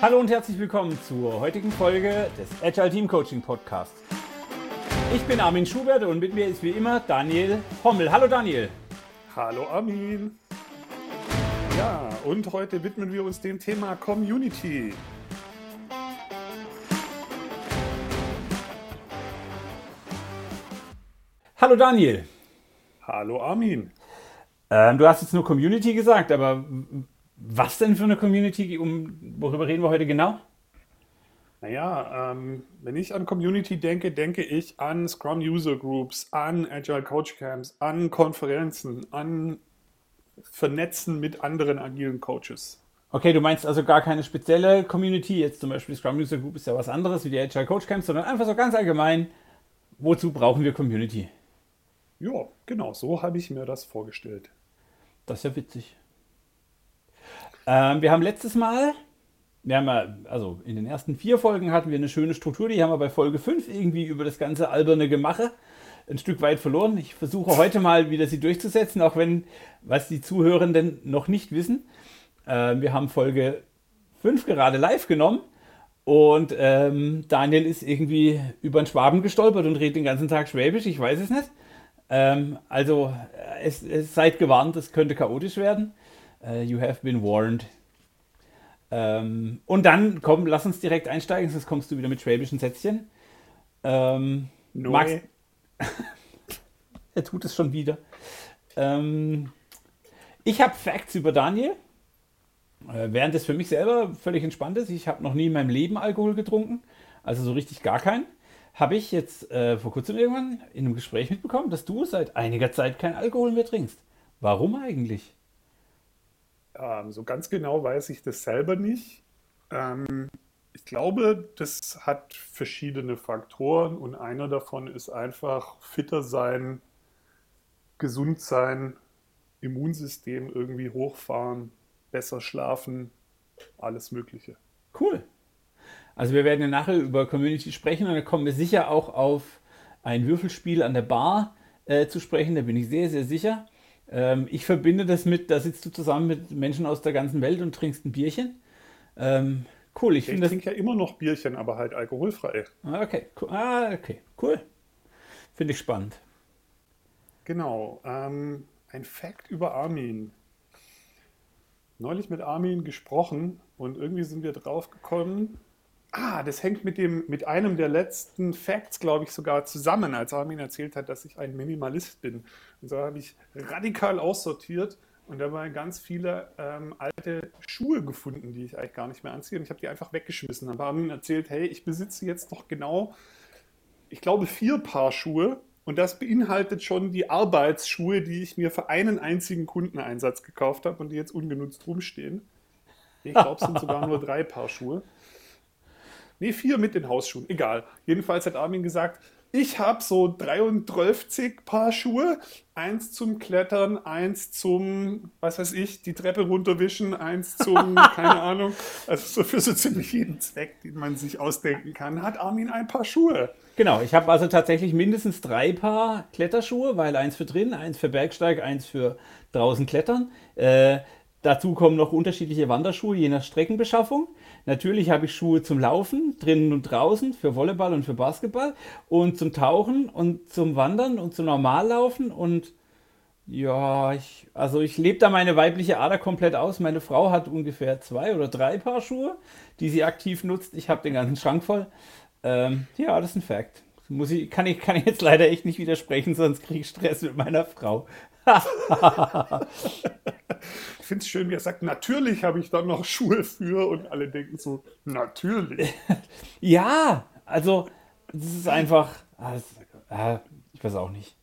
Hallo und herzlich willkommen zur heutigen Folge des Agile Team Coaching Podcasts. Ich bin Armin Schubert und mit mir ist wie immer Daniel Hommel. Hallo Daniel. Hallo Armin. Ja, und heute widmen wir uns dem Thema Community. Hallo Daniel. Hallo Armin. Ähm, du hast jetzt nur Community gesagt, aber was denn für eine Community? Um, worüber reden wir heute genau? Naja, ähm, wenn ich an Community denke, denke ich an Scrum User Groups, an Agile Coach Camps, an Konferenzen, an Vernetzen mit anderen agilen Coaches. Okay, du meinst also gar keine spezielle Community, jetzt zum Beispiel Scrum User Group ist ja was anderes wie die Agile Coach Camps, sondern einfach so ganz allgemein, wozu brauchen wir Community? Ja, genau, so habe ich mir das vorgestellt. Das ist ja witzig. Ähm, wir haben letztes Mal, wir haben ja, also in den ersten vier Folgen hatten wir eine schöne Struktur, die haben wir bei Folge 5 irgendwie über das ganze alberne Gemache ein Stück weit verloren. Ich versuche heute mal wieder sie durchzusetzen, auch wenn, was die Zuhörenden noch nicht wissen, äh, wir haben Folge 5 gerade live genommen und ähm, Daniel ist irgendwie über den Schwaben gestolpert und redet den ganzen Tag Schwäbisch, ich weiß es nicht. Ähm, also es, es seid gewarnt, es könnte chaotisch werden. Uh, you have been warned. Ähm, und dann, komm, lass uns direkt einsteigen, sonst kommst du wieder mit schwäbischen Sätzchen. Ähm, no. Max, er tut es schon wieder. Ähm, ich habe Facts über Daniel. Äh, während es für mich selber völlig entspannt ist. Ich habe noch nie in meinem Leben Alkohol getrunken. Also so richtig gar keinen. Habe ich jetzt äh, vor kurzem irgendwann in einem Gespräch mitbekommen, dass du seit einiger Zeit kein Alkohol mehr trinkst. Warum eigentlich? Ähm, so ganz genau weiß ich das selber nicht. Ähm, ich glaube, das hat verschiedene Faktoren und einer davon ist einfach fitter sein, gesund sein, Immunsystem irgendwie hochfahren, besser schlafen, alles Mögliche. Cool. Also wir werden ja nachher über Community sprechen und dann kommen wir sicher auch auf ein Würfelspiel an der Bar äh, zu sprechen, da bin ich sehr, sehr sicher. Ähm, ich verbinde das mit, da sitzt du zusammen mit Menschen aus der ganzen Welt und trinkst ein Bierchen. Ähm, cool, ich, ich trinke ja immer noch Bierchen, aber halt alkoholfrei. Ah, okay, cool. Ah, okay, cool. Finde ich spannend. Genau. Ähm, ein Fact über Armin. Neulich mit Armin gesprochen und irgendwie sind wir drauf gekommen, Ah, das hängt mit, dem, mit einem der letzten Facts, glaube ich, sogar zusammen, als Armin erzählt hat, dass ich ein Minimalist bin. Und so habe ich radikal aussortiert und dabei ganz viele ähm, alte Schuhe gefunden, die ich eigentlich gar nicht mehr anziehe. Und ich habe die einfach weggeschmissen. Habe Armin erzählt, hey, ich besitze jetzt noch genau, ich glaube, vier Paar Schuhe. Und das beinhaltet schon die Arbeitsschuhe, die ich mir für einen einzigen Kundeneinsatz gekauft habe und die jetzt ungenutzt rumstehen. Ich glaube, es sind sogar nur drei Paar Schuhe. Nee, vier mit den Hausschuhen. Egal. Jedenfalls hat Armin gesagt, ich habe so 33 Paar Schuhe. Eins zum Klettern, eins zum, was weiß ich, die Treppe runterwischen, eins zum, keine Ahnung. Also so für so ziemlich jeden Zweck, den man sich ausdenken kann, hat Armin ein Paar Schuhe. Genau, ich habe also tatsächlich mindestens drei Paar Kletterschuhe, weil eins für drin, eins für Bergsteig, eins für draußen klettern. Äh, dazu kommen noch unterschiedliche Wanderschuhe, je nach Streckenbeschaffung. Natürlich habe ich Schuhe zum Laufen, drinnen und draußen, für Volleyball und für Basketball und zum Tauchen und zum Wandern und zum Normallaufen und ja, ich, also ich lebe da meine weibliche Ader komplett aus. Meine Frau hat ungefähr zwei oder drei Paar Schuhe, die sie aktiv nutzt. Ich habe den ganzen Schrank voll. Ähm, ja, das ist ein Fakt. Muss ich, kann, ich, kann ich jetzt leider echt nicht widersprechen, sonst kriege ich Stress mit meiner Frau. Ich finde es schön, wie er sagt, natürlich habe ich dann noch Schuhe für und alle denken so, natürlich. ja, also das ist einfach, äh, ich weiß auch nicht.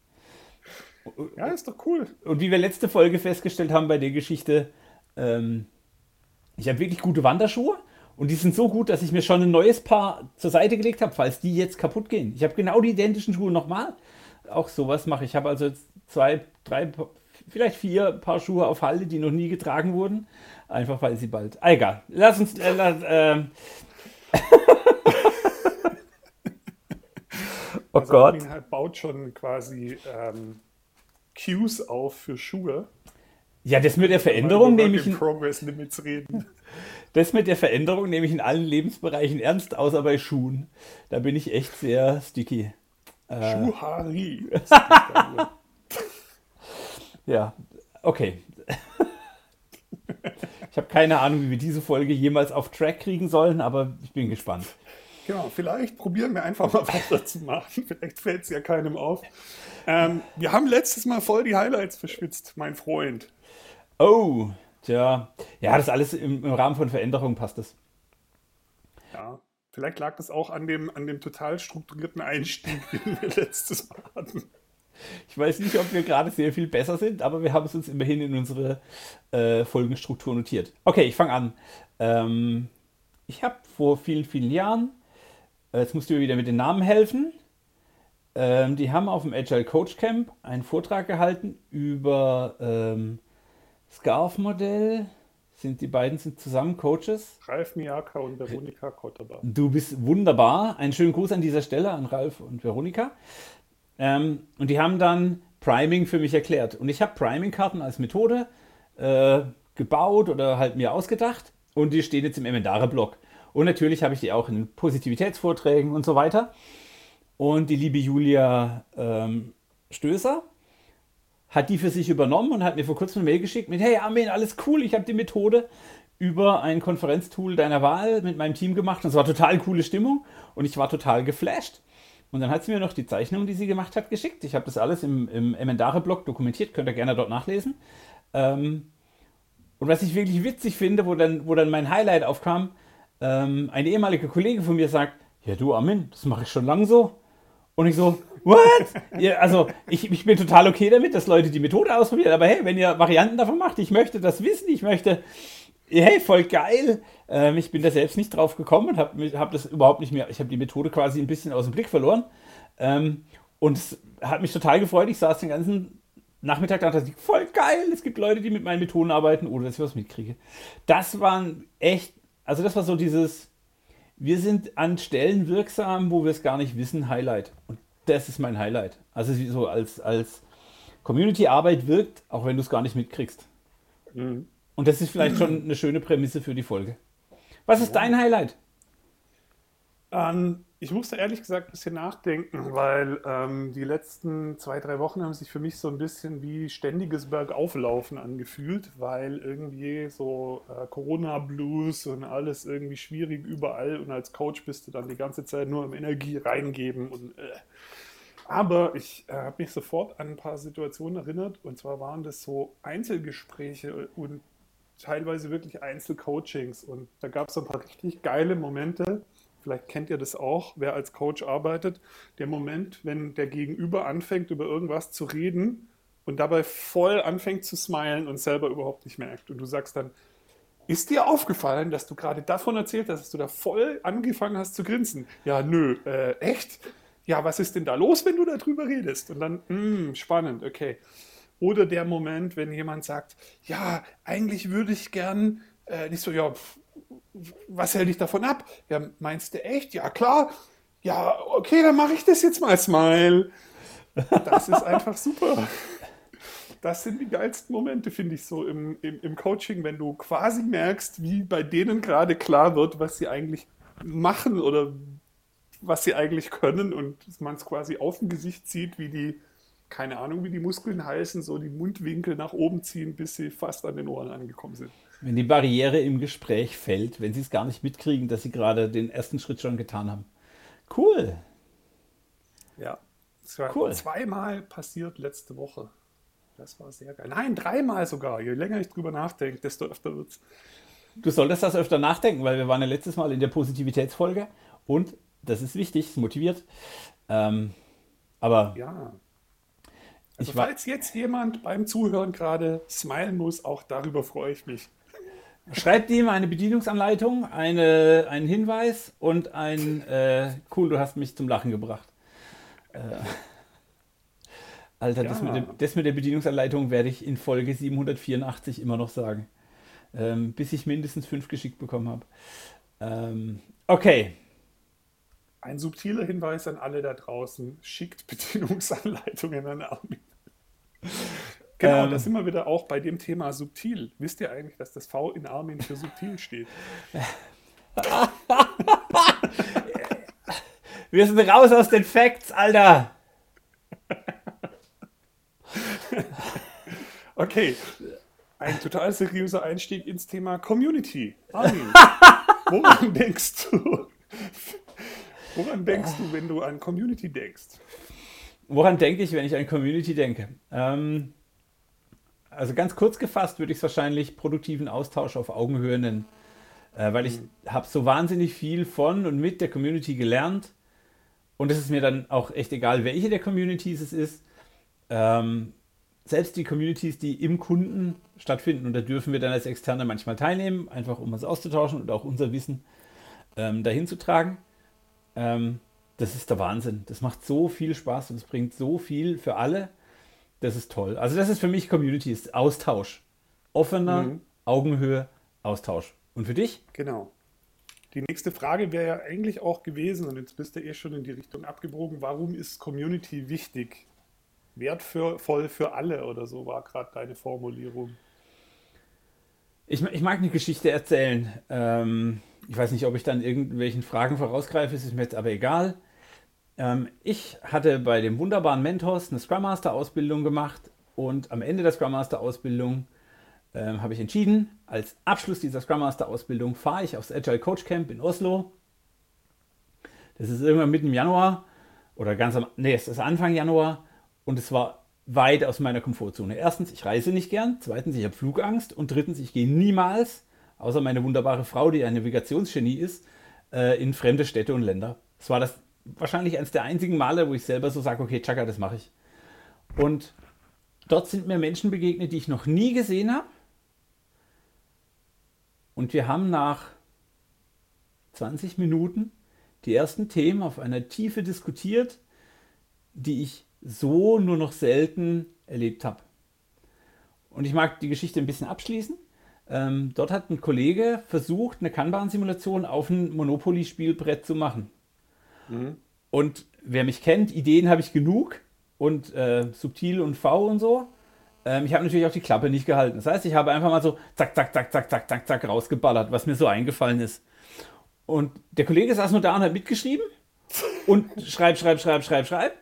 Ja, ist doch cool. Und wie wir letzte Folge festgestellt haben bei der Geschichte, ähm, ich habe wirklich gute Wanderschuhe und die sind so gut, dass ich mir schon ein neues Paar zur Seite gelegt habe, falls die jetzt kaputt gehen. Ich habe genau die identischen Schuhe nochmal. Auch sowas mache ich. Ich habe also zwei, drei, vielleicht vier Paar Schuhe auf Halde, die noch nie getragen wurden. Einfach weil sie bald. Ah, egal. Lass uns. Äh, lass, äh. oh also Gott. Er baut schon quasi ähm, Cues auf für Schuhe. Ja, das mit der Veränderung nehme ich. Progress Limits reden. Das mit der Veränderung nehme ich in allen Lebensbereichen ernst, außer bei Schuhen. Da bin ich echt sehr sticky. Äh, Schuhari. ja, okay. Ich habe keine Ahnung, wie wir diese Folge jemals auf Track kriegen sollen, aber ich bin gespannt. Genau, vielleicht probieren wir einfach mal weiter zu machen. Vielleicht fällt es ja keinem auf. Ähm, wir haben letztes Mal voll die Highlights verschwitzt, mein Freund. Oh, tja. Ja, das alles im, im Rahmen von Veränderungen passt das. Ja, vielleicht lag das auch an dem, an dem total strukturierten Einstieg, den wir letztes Mal hatten. Ich weiß nicht, ob wir gerade sehr viel besser sind, aber wir haben es uns immerhin in unsere äh, Folgenstruktur notiert. Okay, ich fange an. Ähm, ich habe vor vielen, vielen Jahren, äh, jetzt musst du mir wieder mit den Namen helfen, ähm, die haben auf dem Agile Coach Camp einen Vortrag gehalten über ähm, Scarf-Modell. Sind die beiden sind zusammen Coaches? Ralf Miaka und Veronika Kotterbar. Du bist wunderbar. Einen schönen Gruß an dieser Stelle an Ralf und Veronika. Ähm, und die haben dann Priming für mich erklärt. Und ich habe Priming-Karten als Methode äh, gebaut oder halt mir ausgedacht. Und die stehen jetzt im Emendare-Blog. Und natürlich habe ich die auch in Positivitätsvorträgen und so weiter. Und die liebe Julia ähm, Stößer hat die für sich übernommen und hat mir vor kurzem eine Mail geschickt mit, hey Armin, alles cool, ich habe die Methode über ein Konferenztool deiner Wahl mit meinem Team gemacht. Und es war total coole Stimmung und ich war total geflasht. Und dann hat sie mir noch die Zeichnung, die sie gemacht hat, geschickt. Ich habe das alles im, im Emendare-Blog dokumentiert, könnt ihr gerne dort nachlesen. Ähm, und was ich wirklich witzig finde, wo dann, wo dann mein Highlight aufkam, ähm, ein ehemaliger Kollege von mir sagt, ja du Armin, das mache ich schon lange so. Und ich so, what? ja, also ich, ich bin total okay damit, dass Leute die Methode ausprobieren, aber hey, wenn ihr Varianten davon macht, ich möchte das wissen, ich möchte, hey, voll geil. Ähm, ich bin da selbst nicht drauf gekommen und habe hab das überhaupt nicht mehr, ich habe die Methode quasi ein bisschen aus dem Blick verloren. Ähm, und es hat mich total gefreut, ich saß den ganzen Nachmittag da und dachte, voll geil, es gibt Leute, die mit meinen Methoden arbeiten, ohne dass ich was mitkriege. Das waren echt, also das war so dieses wir sind an Stellen wirksam, wo wir es gar nicht wissen, Highlight. Und das ist mein Highlight. Also so als, als Community-Arbeit wirkt, auch wenn du es gar nicht mitkriegst. Mhm. Und das ist vielleicht schon eine schöne Prämisse für die Folge. Was ist dein Highlight? Ähm, ich musste ehrlich gesagt ein bisschen nachdenken, weil ähm, die letzten zwei, drei Wochen haben sich für mich so ein bisschen wie ständiges Bergauflaufen angefühlt, weil irgendwie so äh, Corona-Blues und alles irgendwie schwierig überall und als Coach bist du dann die ganze Zeit nur im Energie reingeben und äh. Aber ich äh, habe mich sofort an ein paar Situationen erinnert und zwar waren das so Einzelgespräche und teilweise wirklich Einzelcoachings und da gab es ein paar richtig geile Momente vielleicht kennt ihr das auch, wer als Coach arbeitet, der Moment, wenn der Gegenüber anfängt, über irgendwas zu reden und dabei voll anfängt zu smilen und selber überhaupt nicht merkt. Und du sagst dann, ist dir aufgefallen, dass du gerade davon erzählt hast, dass du da voll angefangen hast zu grinsen? Ja, nö, äh, echt? Ja, was ist denn da los, wenn du darüber redest? Und dann, mh, hm, spannend, okay. Oder der Moment, wenn jemand sagt, ja, eigentlich würde ich gern, äh, nicht so, ja, was hält dich davon ab? Ja, meinst du echt? Ja, klar. Ja, okay, dann mache ich das jetzt mal, Smile. Das ist einfach super. Das sind die geilsten Momente, finde ich, so im, im, im Coaching, wenn du quasi merkst, wie bei denen gerade klar wird, was sie eigentlich machen oder was sie eigentlich können und man es quasi auf dem Gesicht sieht, wie die, keine Ahnung, wie die Muskeln heißen, so die Mundwinkel nach oben ziehen, bis sie fast an den Ohren angekommen sind. Wenn die Barriere im Gespräch fällt, wenn sie es gar nicht mitkriegen, dass sie gerade den ersten Schritt schon getan haben. Cool. Ja, es war cool. zweimal passiert letzte Woche. Das war sehr geil. Nein, dreimal sogar. Je länger ich drüber nachdenke, desto öfter wird es. Du solltest das öfter nachdenken, weil wir waren ja letztes Mal in der Positivitätsfolge und das ist wichtig, es motiviert. Ähm, aber ja. Also falls jetzt jemand beim Zuhören gerade smilen muss, auch darüber freue ich mich. Schreibt ihm eine Bedienungsanleitung, eine, einen Hinweis und ein äh, Cool, du hast mich zum Lachen gebracht. Äh, Alter, ja. das, mit dem, das, mit der Bedienungsanleitung werde ich in Folge 784 immer noch sagen. Ähm, bis ich mindestens fünf geschickt bekommen habe. Ähm, okay. Ein subtiler Hinweis an alle da draußen: schickt Bedienungsanleitungen an Armin. Genau, ähm, da sind wir wieder auch bei dem Thema subtil. Wisst ihr eigentlich, dass das V in Armin für subtil steht? wir sind raus aus den Facts, Alter. okay, ein total seriöser Einstieg ins Thema Community. Armin, woran denkst du? Woran denkst du, wenn du an Community denkst? Woran denke ich, wenn ich an Community denke? Ähm, also ganz kurz gefasst würde ich es wahrscheinlich produktiven Austausch auf Augenhöhe nennen. Äh, weil ich mhm. habe so wahnsinnig viel von und mit der Community gelernt. Und es ist mir dann auch echt egal, welche der Communities es ist. Ähm, selbst die Communities, die im Kunden stattfinden, und da dürfen wir dann als Externe manchmal teilnehmen, einfach um uns auszutauschen und auch unser Wissen ähm, dahin zu tragen. Ähm, das ist der Wahnsinn. Das macht so viel Spaß und es bringt so viel für alle. Das ist toll. Also das ist für mich Community, ist Austausch. Offener, mhm. Augenhöhe, Austausch. Und für dich? Genau. Die nächste Frage wäre ja eigentlich auch gewesen, und jetzt bist du eh schon in die Richtung abgebogen, warum ist Community wichtig? wertvoll für alle oder so war gerade deine Formulierung. Ich, ich, mag eine Geschichte erzählen. Ähm, ich weiß nicht, ob ich dann irgendwelchen Fragen vorausgreife, ist mir jetzt aber egal. Ähm, ich hatte bei dem wunderbaren Mentos eine Scrum Master Ausbildung gemacht und am Ende der Scrum Master Ausbildung ähm, habe ich entschieden, als Abschluss dieser Scrum Master Ausbildung fahre ich aufs Agile Coach Camp in Oslo. Das ist irgendwann mitten im Januar oder ganz am, nee, es ist Anfang Januar und es war weit aus meiner Komfortzone. Erstens, ich reise nicht gern. Zweitens, ich habe Flugangst. Und drittens, ich gehe niemals, außer meine wunderbare Frau, die ein Navigationsgenie ist, äh, in fremde Städte und Länder. Es war das wahrscheinlich eines der einzigen Male, wo ich selber so sage, okay, Chaka, das mache ich. Und dort sind mir Menschen begegnet, die ich noch nie gesehen habe. Und wir haben nach 20 Minuten die ersten Themen auf einer Tiefe diskutiert, die ich so nur noch selten erlebt habe. Und ich mag die Geschichte ein bisschen abschließen. Ähm, dort hat ein Kollege versucht, eine Kanban-Simulation auf ein Monopoly-Spielbrett zu machen. Mhm. Und wer mich kennt, Ideen habe ich genug und äh, subtil und V und so. Ähm, ich habe natürlich auch die Klappe nicht gehalten. Das heißt, ich habe einfach mal so zack, zack, zack, zack, zack, zack, zack rausgeballert, was mir so eingefallen ist. Und der Kollege saß nur da und hat mitgeschrieben und schreib, schreib, schreib, schreib, schreib.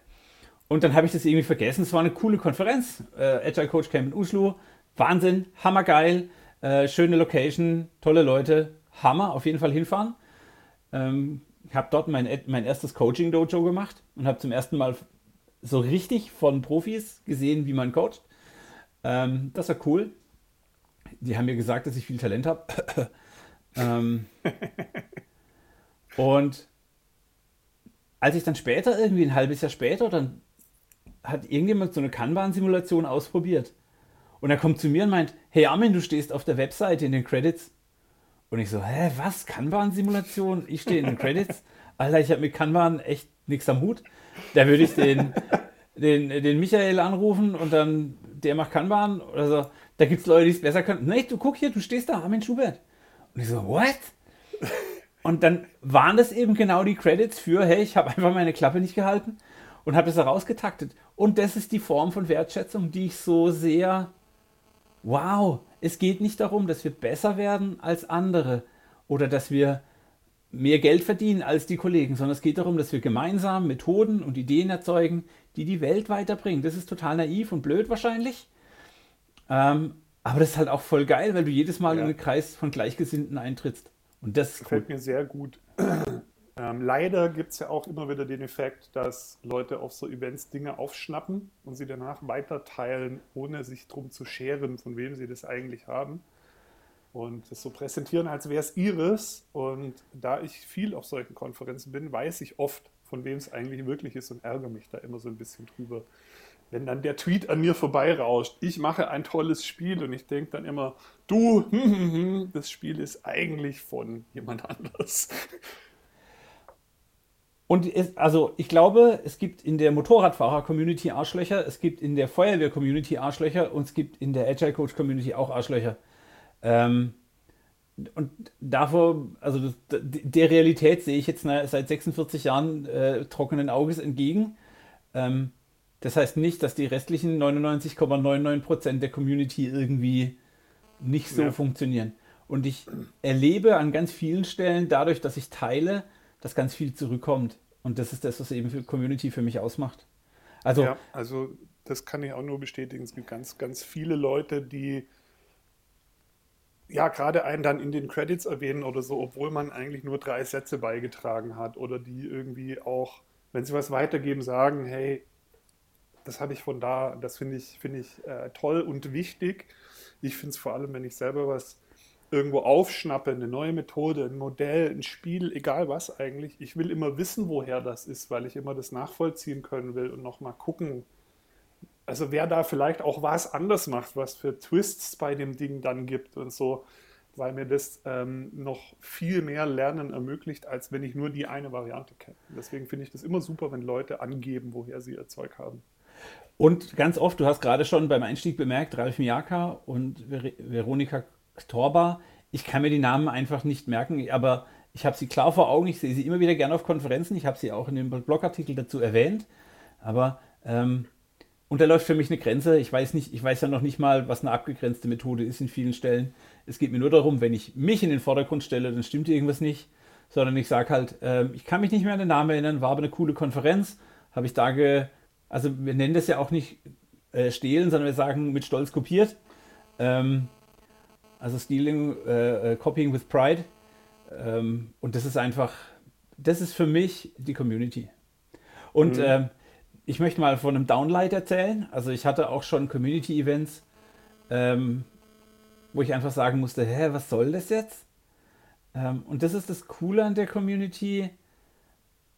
Und dann habe ich das irgendwie vergessen. Es war eine coole Konferenz. Äh, Agile Coach Camp in Oslo. Wahnsinn, hammergeil. Äh, schöne Location, tolle Leute. Hammer, auf jeden Fall hinfahren. Ähm, ich habe dort mein, mein erstes Coaching-Dojo gemacht und habe zum ersten Mal so richtig von Profis gesehen, wie man coacht. Ähm, das war cool. Die haben mir gesagt, dass ich viel Talent habe. ähm, und als ich dann später, irgendwie ein halbes Jahr später, dann hat irgendjemand so eine Kanban-Simulation ausprobiert. Und er kommt zu mir und meint, hey Armin, du stehst auf der Webseite in den Credits. Und ich so, hä, was? Kanban-Simulation? Ich stehe in den Credits? Alter, ich habe mit Kanban echt nichts am Hut. Da würde ich den, den, den Michael anrufen und dann, der macht Kanban oder so. Da gibt es Leute, die es besser können. Nee, du guck hier, du stehst da, Armin Schubert. Und ich so, what? Und dann waren das eben genau die Credits für, hey, ich habe einfach meine Klappe nicht gehalten und habe das herausgetaktet. Und das ist die Form von Wertschätzung, die ich so sehr, wow, es geht nicht darum, dass wir besser werden als andere oder dass wir mehr Geld verdienen als die Kollegen, sondern es geht darum, dass wir gemeinsam Methoden und Ideen erzeugen, die die Welt weiterbringen. Das ist total naiv und blöd wahrscheinlich. Ähm, aber das ist halt auch voll geil, weil du jedes Mal ja. in einen Kreis von Gleichgesinnten eintrittst. Und das gefällt cool. mir sehr gut. Ähm, leider gibt es ja auch immer wieder den Effekt, dass Leute auf so Events Dinge aufschnappen und sie danach weiterteilen, ohne sich drum zu scheren, von wem sie das eigentlich haben. Und das so präsentieren, als wäre es ihres. Und da ich viel auf solchen Konferenzen bin, weiß ich oft, von wem es eigentlich wirklich ist und ärgere mich da immer so ein bisschen drüber. Wenn dann der Tweet an mir vorbeirauscht, ich mache ein tolles Spiel und ich denke dann immer, du, das Spiel ist eigentlich von jemand anders. Und es, also ich glaube, es gibt in der Motorradfahrer-Community Arschlöcher, es gibt in der Feuerwehr-Community Arschlöcher und es gibt in der Agile Coach-Community auch Arschlöcher. Ähm, und davor, also das, der Realität sehe ich jetzt seit 46 Jahren äh, trockenen Auges entgegen. Ähm, Das heißt nicht, dass die restlichen 99,99% der Community irgendwie nicht so ja. funktionieren. Und ich erlebe an ganz vielen Stellen dadurch, dass ich teile, dass ganz viel zurückkommt. Und das ist das, was eben für Community für mich ausmacht. Also, ja, also das kann ich auch nur bestätigen. Es gibt ganz, ganz viele Leute, die ja gerade einen dann in den Credits erwähnen oder so, obwohl man eigentlich nur drei Sätze beigetragen hat oder die irgendwie auch, wenn sie was weitergeben, sagen, hey, das habe ich von da, das finde ich, finde ich äh, toll und wichtig. Ich finde es vor allem, wenn ich selber was irgendwo aufschnappe, eine neue Methode, ein Modell, ein Spiel, egal was eigentlich. Ich will immer wissen, woher das ist, weil ich immer das nachvollziehen können will und nochmal gucken, also wer da vielleicht auch was anders macht, was für Twists bei dem Ding dann gibt und so, weil mir das ähm, noch viel mehr Lernen ermöglicht, als wenn ich nur die eine Variante kenne. Deswegen finde ich das immer super, wenn Leute angeben, woher sie ihr Zeug haben. Und ganz oft, du hast gerade schon beim Einstieg bemerkt, Ralf Miaka und Ver Veronika Torba, ich kann mir die Namen einfach nicht merken, aber ich habe sie klar vor Augen, ich sehe sie immer wieder gerne auf Konferenzen, ich habe sie auch in dem Blogartikel dazu erwähnt, aber ähm, und da läuft für mich eine Grenze. Ich weiß nicht, ich weiß ja noch nicht mal, was eine abgegrenzte Methode ist in vielen Stellen. Es geht mir nur darum, wenn ich mich in den Vordergrund stelle, dann stimmt irgendwas nicht. Sondern ich sage halt, äh, ich kann mich nicht mehr an den Namen erinnern, war aber eine coole Konferenz, habe ich da ge, also wir nennen das ja auch nicht äh, stehlen, sondern wir sagen mit Stolz kopiert. Ähm, also Stealing, äh, äh Copying with Pride. Ähm, und das ist einfach, das ist für mich die Community. Und mhm. ähm, ich möchte mal von einem Downlight erzählen. Also ich hatte auch schon Community-Events, ähm, wo ich einfach sagen musste, hä, was soll das jetzt? Ähm, und das ist das Coole an der Community.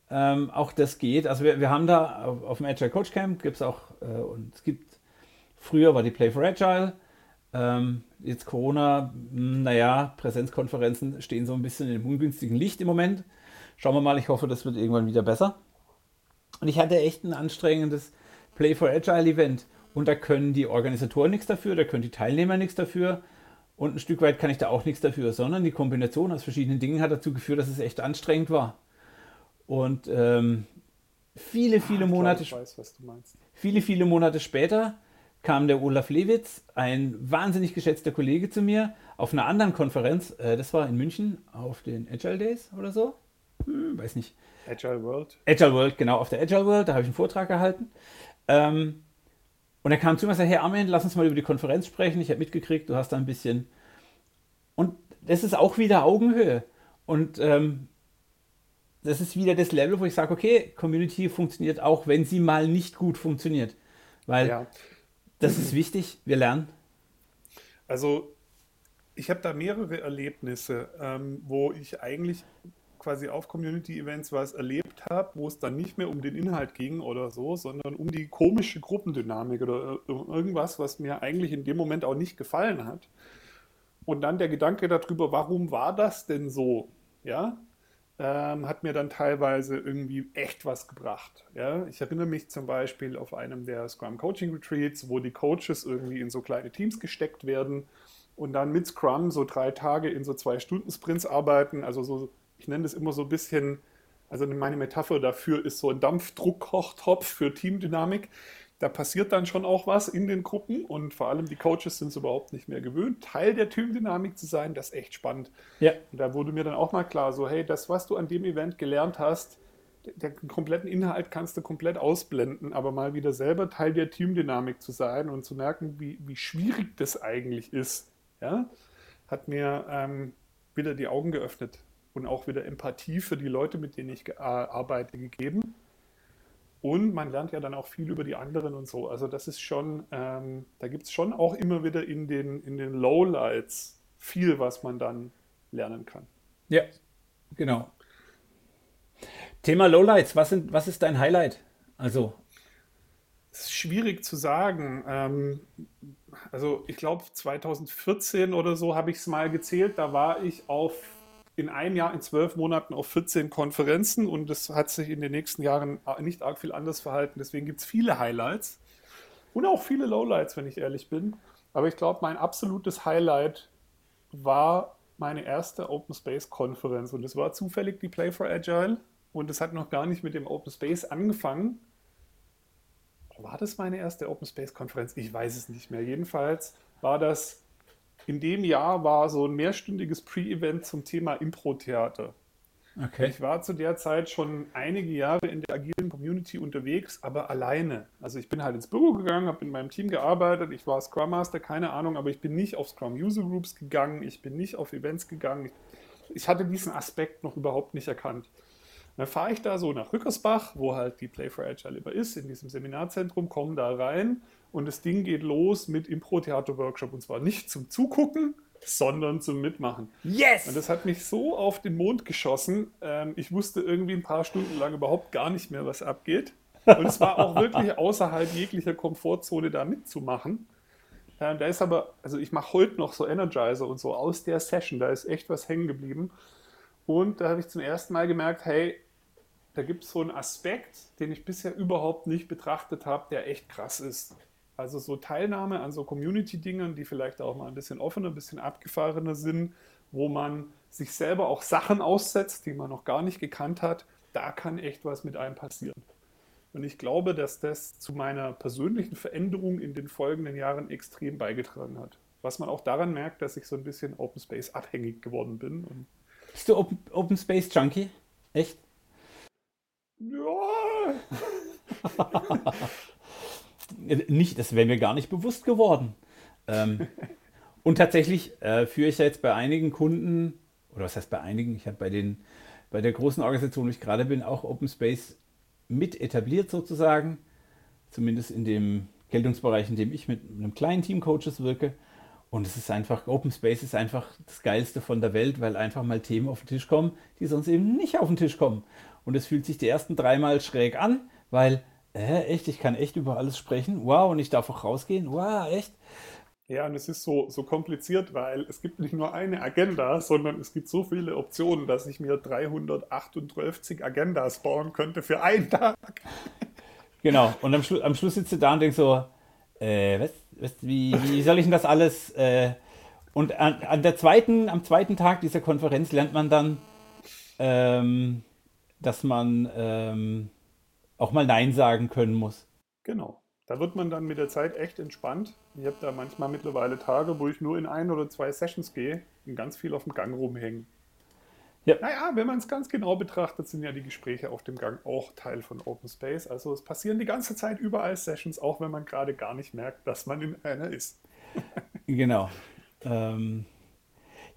Ähm, auch das geht. Also wir, wir haben da auf, auf dem Agile Coach Camp gibt es auch, äh, und es gibt, früher war die Play for Agile, ähm, jetzt Corona, hm, naja, Präsenzkonferenzen stehen so ein bisschen in dem ungünstigen Licht im Moment. Schauen wir mal, ich hoffe, das wird irgendwann wieder besser. Und ich hatte echt ein anstrengendes Play for Agile Event. Und da können die Organisatoren nichts dafür, da können die Teilnehmer nichts dafür. Und ein Stück weit kann ich da auch nichts dafür, sondern die Kombination aus verschiedenen Dingen hat dazu geführt, dass es echt anstrengend war. Und ähm, viele, viele ah, Monate, weiß, viele, viele Monate später kam der Olaf Lewitz, ein wahnsinnig geschätzter Kollege zu mir, auf einer anderen Konferenz. Äh, das war in München auf den Agile Days oder so. Hm, weiß nicht. Agile World. Agile World, genau, auf der Agile World, da habe ich einen Vortrag gehalten. Ähm, und er kam zu mir und sagte, Herr Armin, lass uns mal über die Konferenz sprechen. Ich habe mitgekriegt, du hast da ein bisschen. Und das ist auch wieder Augenhöhe. Und ähm, das ist wieder das Level, wo ich sage, okay, Community funktioniert auch, wenn sie mal nicht gut funktioniert. Weil ja. Das ist wichtig, wir lernen. Also ich habe da mehrere Erlebnisse, ähm, wo ich eigentlich quasi auf Community-Events was erlebt habe, wo es dann nicht mehr um den Inhalt ging oder so, sondern um die komische Gruppendynamik oder irgendwas, was mir eigentlich in dem Moment auch nicht gefallen hat. Und dann der Gedanke darüber, warum war das denn so? Ja, ähm, hat mir dann teilweise irgendwie echt was gebracht. Ja? Ich erinnere mich zum Beispiel auf einem der Scrum Coaching Retreats, wo die Coaches irgendwie in so kleine Teams gesteckt werden und dann mit Scrum so drei Tage in so zwei Stunden Sprints arbeiten, also so ich nenne das immer so ein bisschen, also meine Metapher dafür ist so ein Dampfdruckkochtopf für Teamdynamik. Da passiert dann schon auch was in den Gruppen und vor allem die Coaches sind es überhaupt nicht mehr gewöhnt, Teil der Teamdynamik zu sein. Das ist echt spannend. Ja. Und da wurde mir dann auch mal klar, so hey, das, was du an dem Event gelernt hast, den kompletten Inhalt kannst du komplett ausblenden, aber mal wieder selber Teil der Teamdynamik zu sein und zu merken, wie, wie schwierig das eigentlich ist, ja, hat mir ähm, wieder die Augen geöffnet und auch wieder Empathie für die Leute, mit denen ich arbeite, gegeben. Und man lernt ja dann auch viel über die anderen und so. Also das ist schon, ähm, da gibt es schon auch immer wieder in den, in den Lowlights viel, was man dann lernen kann. Ja, genau. Thema Lowlights, was, sind, was ist dein Highlight? Also. Es ist schwierig zu sagen. Ähm, also ich glaube 2014 oder so habe ich es mal gezählt. Da war ich auf in einem Jahr, in zwölf Monaten auf 14 Konferenzen und das hat sich in den nächsten Jahren nicht arg viel anders verhalten. Deswegen gibt es viele Highlights und auch viele Lowlights, wenn ich ehrlich bin. Aber ich glaube, mein absolutes Highlight war meine erste Open Space Konferenz und es war zufällig die Play for Agile und es hat noch gar nicht mit dem Open Space angefangen. war das meine erste Open Space Konferenz? Ich weiß es nicht mehr. Jedenfalls war das in dem Jahr war so ein mehrstündiges Pre-Event zum Thema Impro-Theater. Okay. Ich war zu der Zeit schon einige Jahre in der agilen Community unterwegs, aber alleine. Also ich bin halt ins Büro gegangen, habe in meinem Team gearbeitet, ich war Scrum Master, keine Ahnung, aber ich bin nicht auf Scrum User Groups gegangen, ich bin nicht auf Events gegangen. Ich hatte diesen Aspekt noch überhaupt nicht erkannt. Dann fahre ich da so nach Rückersbach, wo halt die Play for Agile immer ist, in diesem Seminarzentrum, komme da rein und das Ding geht los mit Impro-Theater-Workshop und zwar nicht zum Zugucken, sondern zum Mitmachen. Yes! Und das hat mich so auf den Mond geschossen. Ähm, ich wusste irgendwie ein paar Stunden lang überhaupt gar nicht mehr, was abgeht. Und es war auch wirklich außerhalb jeglicher Komfortzone da mitzumachen. Ähm, da ist aber, also ich mache heute noch so Energizer und so aus der Session, da ist echt was hängen geblieben. Und da habe ich zum ersten Mal gemerkt, hey, da gibt es so einen Aspekt, den ich bisher überhaupt nicht betrachtet habe, der echt krass ist. Also so Teilnahme an so Community-Dingen, die vielleicht auch mal ein bisschen offener, ein bisschen abgefahrener sind, wo man sich selber auch Sachen aussetzt, die man noch gar nicht gekannt hat, da kann echt was mit einem passieren. Und ich glaube, dass das zu meiner persönlichen Veränderung in den folgenden Jahren extrem beigetragen hat. Was man auch daran merkt, dass ich so ein bisschen Open Space abhängig geworden bin. Bist du Open, Open Space Junkie? Echt? Ja. nicht, das wäre mir gar nicht bewusst geworden. Ähm, und tatsächlich äh, führe ich jetzt bei einigen Kunden, oder was heißt bei einigen, ich habe bei den bei der großen Organisation, wo ich gerade bin, auch Open Space mit etabliert sozusagen. Zumindest in dem Geltungsbereich, in dem ich mit einem kleinen Team Coaches wirke. Und es ist einfach, Open Space ist einfach das Geilste von der Welt, weil einfach mal Themen auf den Tisch kommen, die sonst eben nicht auf den Tisch kommen. Und es fühlt sich die ersten dreimal schräg an, weil äh, echt, ich kann echt über alles sprechen. Wow, und ich darf auch rausgehen. Wow, echt. Ja, und es ist so, so kompliziert, weil es gibt nicht nur eine Agenda, sondern es gibt so viele Optionen, dass ich mir 328 Agendas bauen könnte für einen Tag. Genau, und am, Schlu am Schluss sitzt du da und denkst so, äh, was, was, wie, wie soll ich denn das alles? Äh, und an, an, der zweiten, am zweiten Tag dieser Konferenz lernt man dann, ähm, dass man ähm, auch mal Nein sagen können muss. Genau. Da wird man dann mit der Zeit echt entspannt. Ich habe da manchmal mittlerweile Tage, wo ich nur in ein oder zwei Sessions gehe und ganz viel auf dem Gang rumhängen. Ja. Naja, wenn man es ganz genau betrachtet, sind ja die Gespräche auf dem Gang auch Teil von Open Space. Also es passieren die ganze Zeit überall Sessions, auch wenn man gerade gar nicht merkt, dass man in einer ist. genau. Ähm,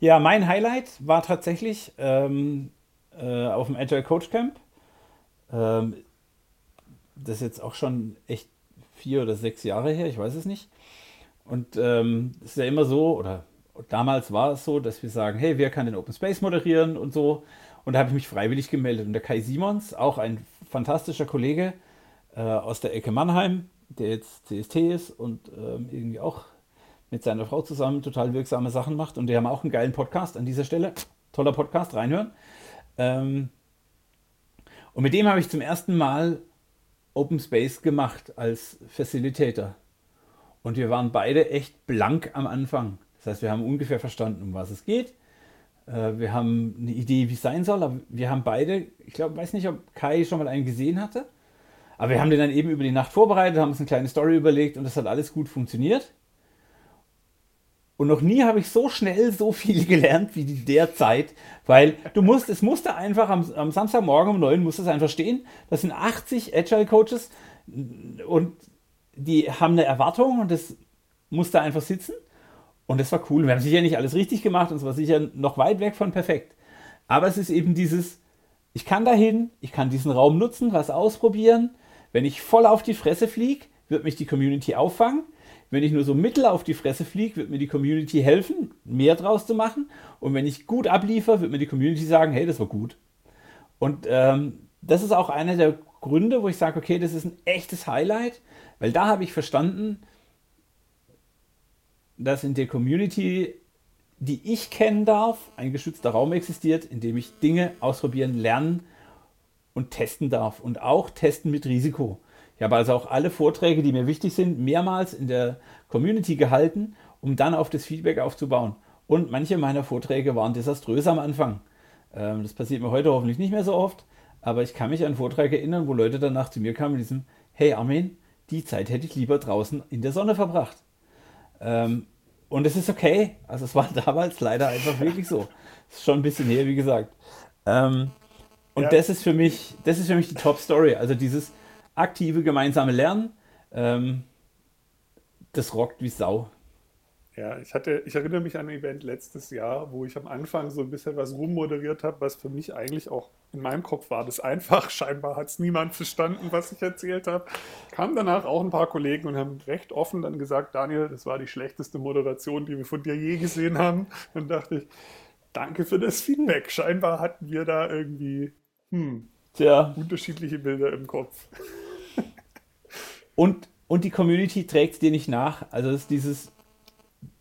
ja, mein Highlight war tatsächlich ähm, äh, auf dem Agile Coach Camp. Ähm, das ist jetzt auch schon echt vier oder sechs Jahre her, ich weiß es nicht. Und ähm, es ist ja immer so, oder damals war es so, dass wir sagen, hey, wer kann den Open Space moderieren und so. Und da habe ich mich freiwillig gemeldet. Und der Kai Simons, auch ein fantastischer Kollege äh, aus der Ecke Mannheim, der jetzt CST ist und ähm, irgendwie auch mit seiner Frau zusammen total wirksame Sachen macht. Und die haben auch einen geilen Podcast an dieser Stelle. Toller Podcast, reinhören. Ähm, und mit dem habe ich zum ersten Mal Open Space gemacht als Facilitator. Und wir waren beide echt blank am Anfang. Das heißt, wir haben ungefähr verstanden, um was es geht. Äh, wir haben eine Idee, wie es sein soll, aber wir haben beide, ich glaube, weiß nicht, ob Kai schon mal einen gesehen hatte, aber wir haben den dann eben über die Nacht vorbereitet, haben uns eine kleine Story überlegt und das hat alles gut funktioniert. Und noch nie habe ich so schnell so viel gelernt wie derzeit, weil du musst, es musste einfach am, am Samstagmorgen um 9 musste es einfach stehen. Das sind 80 Agile Coaches und die haben eine Erwartung und das musste einfach sitzen. Und das war cool. Wir haben sicher nicht alles richtig gemacht und es war sicher noch weit weg von perfekt. Aber es ist eben dieses, ich kann dahin, ich kann diesen Raum nutzen, was ausprobieren. Wenn ich voll auf die Fresse fliege, wird mich die Community auffangen. Wenn ich nur so mittel auf die Fresse fliege, wird mir die Community helfen, mehr draus zu machen. Und wenn ich gut abliefer, wird mir die Community sagen, hey, das war gut. Und ähm, das ist auch einer der Gründe, wo ich sage, okay, das ist ein echtes Highlight, weil da habe ich verstanden, dass in der Community, die ich kennen darf, ein geschützter Raum existiert, in dem ich Dinge ausprobieren, lernen und testen darf. Und auch testen mit Risiko. Ich habe also auch alle Vorträge, die mir wichtig sind, mehrmals in der Community gehalten, um dann auf das Feedback aufzubauen. Und manche meiner Vorträge waren desaströs am Anfang. Ähm, das passiert mir heute hoffentlich nicht mehr so oft, aber ich kann mich an Vorträge erinnern, wo Leute danach zu mir kamen mit diesem, hey Armin, die Zeit hätte ich lieber draußen in der Sonne verbracht. Ähm, und es ist okay. Also es war damals leider einfach wirklich so. Es ist schon ein bisschen her, wie gesagt. Ähm, und ja. das ist für mich, das ist für mich die Top-Story. Also dieses aktive gemeinsame Lernen, ähm, das rockt wie Sau. Ja, ich hatte, ich erinnere mich an ein Event letztes Jahr, wo ich am Anfang so ein bisschen was rummoderiert habe, was für mich eigentlich auch in meinem Kopf war das einfach. Scheinbar hat es niemand verstanden, was ich erzählt habe. Kamen danach auch ein paar Kollegen und haben recht offen dann gesagt, Daniel, das war die schlechteste Moderation, die wir von dir je gesehen haben. Dann dachte ich, danke für das Feedback. Scheinbar hatten wir da irgendwie hm, unterschiedliche Bilder im Kopf. Und, und die Community trägt dir nicht nach. Also ist dieses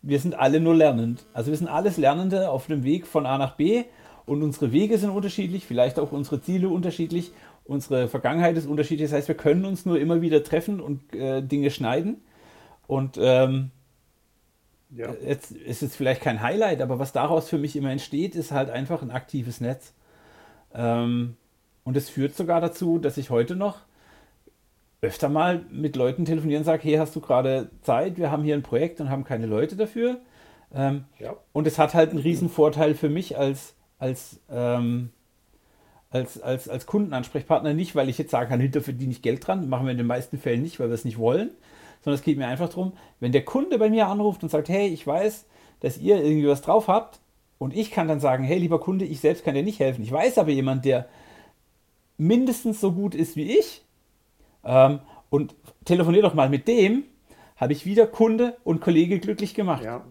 wir sind alle nur lernend. Also wir sind alles Lernende auf dem Weg von A nach B und unsere Wege sind unterschiedlich, vielleicht auch unsere Ziele unterschiedlich, unsere Vergangenheit ist unterschiedlich. Das heißt, wir können uns nur immer wieder treffen und äh, Dinge schneiden. Und ähm, ja. jetzt ist es vielleicht kein Highlight, aber was daraus für mich immer entsteht, ist halt einfach ein aktives Netz. Ähm, und es führt sogar dazu, dass ich heute noch öfter mal mit Leuten telefonieren und sage, hey, hast du gerade Zeit? Wir haben hier ein Projekt und haben keine Leute dafür. Ähm, ja. Und es hat halt einen riesen Vorteil für mich als, als, ähm, als, als, als Kundenansprechpartner nicht, weil ich jetzt sagen kann, hinter verdiene ich Geld dran. Machen wir in den meisten Fällen nicht, weil wir es nicht wollen. Sondern es geht mir einfach darum, wenn der Kunde bei mir anruft und sagt, hey, ich weiß, dass ihr irgendwie was drauf habt, und ich kann dann sagen, hey, lieber Kunde, ich selbst kann dir nicht helfen. Ich weiß aber jemand, der mindestens so gut ist wie ich, ähm, und telefonier doch mal mit dem, habe ich wieder Kunde und Kollege glücklich gemacht. Ja.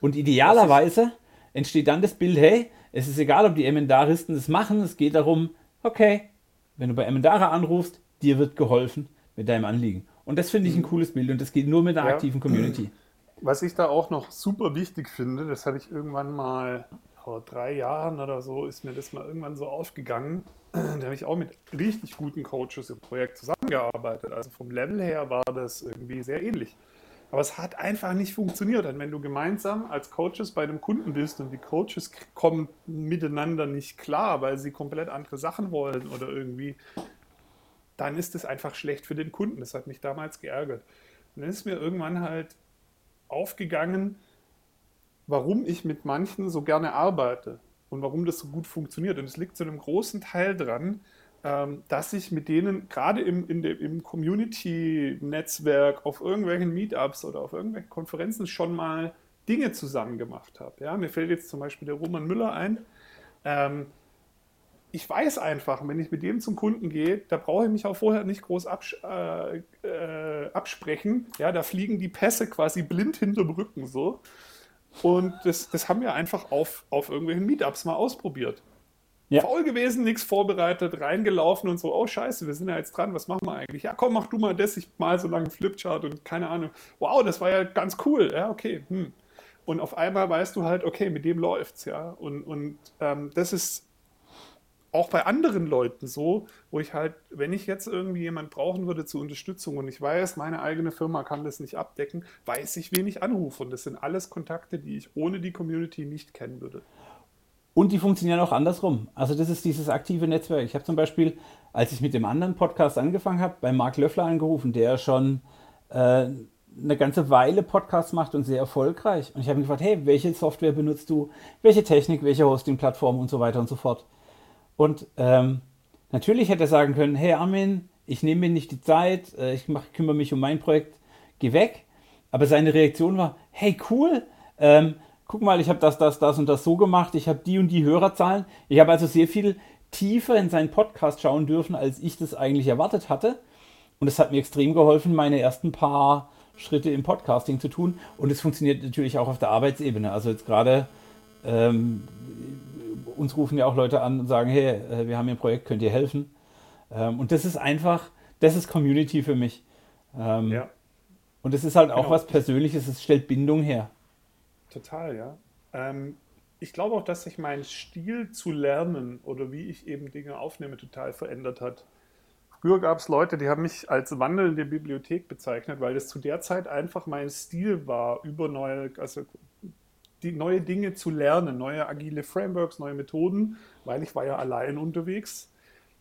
Und idealerweise entsteht dann das Bild, hey, es ist egal, ob die Emendaristen das machen, es geht darum, okay, wenn du bei Emendara anrufst, dir wird geholfen mit deinem Anliegen. Und das finde ich ein mhm. cooles Bild und das geht nur mit einer ja. aktiven Community. Was ich da auch noch super wichtig finde, das hatte ich irgendwann mal vor drei Jahren oder so, ist mir das mal irgendwann so aufgegangen. da habe ich auch mit richtig guten Coaches im Projekt zusammengearbeitet. Also vom Level her war das irgendwie sehr ähnlich. Aber es hat einfach nicht funktioniert. Und wenn du gemeinsam als Coaches bei einem Kunden bist und die Coaches kommen miteinander nicht klar, weil sie komplett andere Sachen wollen oder irgendwie, dann ist es einfach schlecht für den Kunden. Das hat mich damals geärgert. Und dann ist mir irgendwann halt aufgegangen, warum ich mit manchen so gerne arbeite und warum das so gut funktioniert. Und es liegt zu einem großen Teil dran, ähm, dass ich mit denen gerade im, im Community-Netzwerk auf irgendwelchen Meetups oder auf irgendwelchen Konferenzen schon mal Dinge zusammen gemacht habe. Ja, mir fällt jetzt zum Beispiel der Roman Müller ein. Ähm, ich weiß einfach, wenn ich mit dem zum Kunden gehe, da brauche ich mich auch vorher nicht groß abs äh, äh, absprechen. Ja, da fliegen die Pässe quasi blind hinterm Rücken so. Und das, das haben wir einfach auf, auf irgendwelchen Meetups mal ausprobiert. Ja. Faul gewesen, nichts vorbereitet, reingelaufen und so, oh scheiße, wir sind ja jetzt dran, was machen wir eigentlich? Ja, komm, mach du mal das, ich mal so lange Flipchart und keine Ahnung. Wow, das war ja ganz cool. Ja, okay. Hm. Und auf einmal weißt du halt, okay, mit dem läuft's, ja. Und, und ähm, das ist auch bei anderen Leuten so, wo ich halt, wenn ich jetzt irgendwie jemand brauchen würde zur Unterstützung und ich weiß, meine eigene Firma kann das nicht abdecken, weiß ich, wen ich anrufe. Und das sind alles Kontakte, die ich ohne die Community nicht kennen würde. Und die funktionieren auch andersrum. Also das ist dieses aktive Netzwerk. Ich habe zum Beispiel, als ich mit dem anderen Podcast angefangen habe, bei Marc Löffler angerufen, der schon äh, eine ganze Weile Podcasts macht und sehr erfolgreich. Und ich habe ihn gefragt, hey, welche Software benutzt du, welche Technik, welche Hosting-Plattform und so weiter und so fort. Und ähm, natürlich hätte er sagen können, hey Armin, ich nehme mir nicht die Zeit, äh, ich mach, kümmere mich um mein Projekt, geh weg. Aber seine Reaktion war, hey cool, ähm, guck mal, ich habe das, das, das und das so gemacht, ich habe die und die Hörerzahlen. Ich habe also sehr viel tiefer in seinen Podcast schauen dürfen, als ich das eigentlich erwartet hatte. Und es hat mir extrem geholfen, meine ersten paar Schritte im Podcasting zu tun. Und es funktioniert natürlich auch auf der Arbeitsebene. Also jetzt gerade ähm, uns rufen ja auch Leute an und sagen, hey, äh, wir haben hier ein Projekt, könnt ihr helfen? Ähm, und das ist einfach, das ist Community für mich. Ähm, ja. Und es ist halt auch genau. was Persönliches, es stellt Bindung her. Total, ja. Ähm, ich glaube auch, dass sich mein Stil zu lernen oder wie ich eben Dinge aufnehme, total verändert hat. Früher gab es Leute, die haben mich als wandelnde Bibliothek bezeichnet, weil das zu der Zeit einfach mein Stil war, über neue, also die neue Dinge zu lernen, neue agile Frameworks, neue Methoden, weil ich war ja allein unterwegs.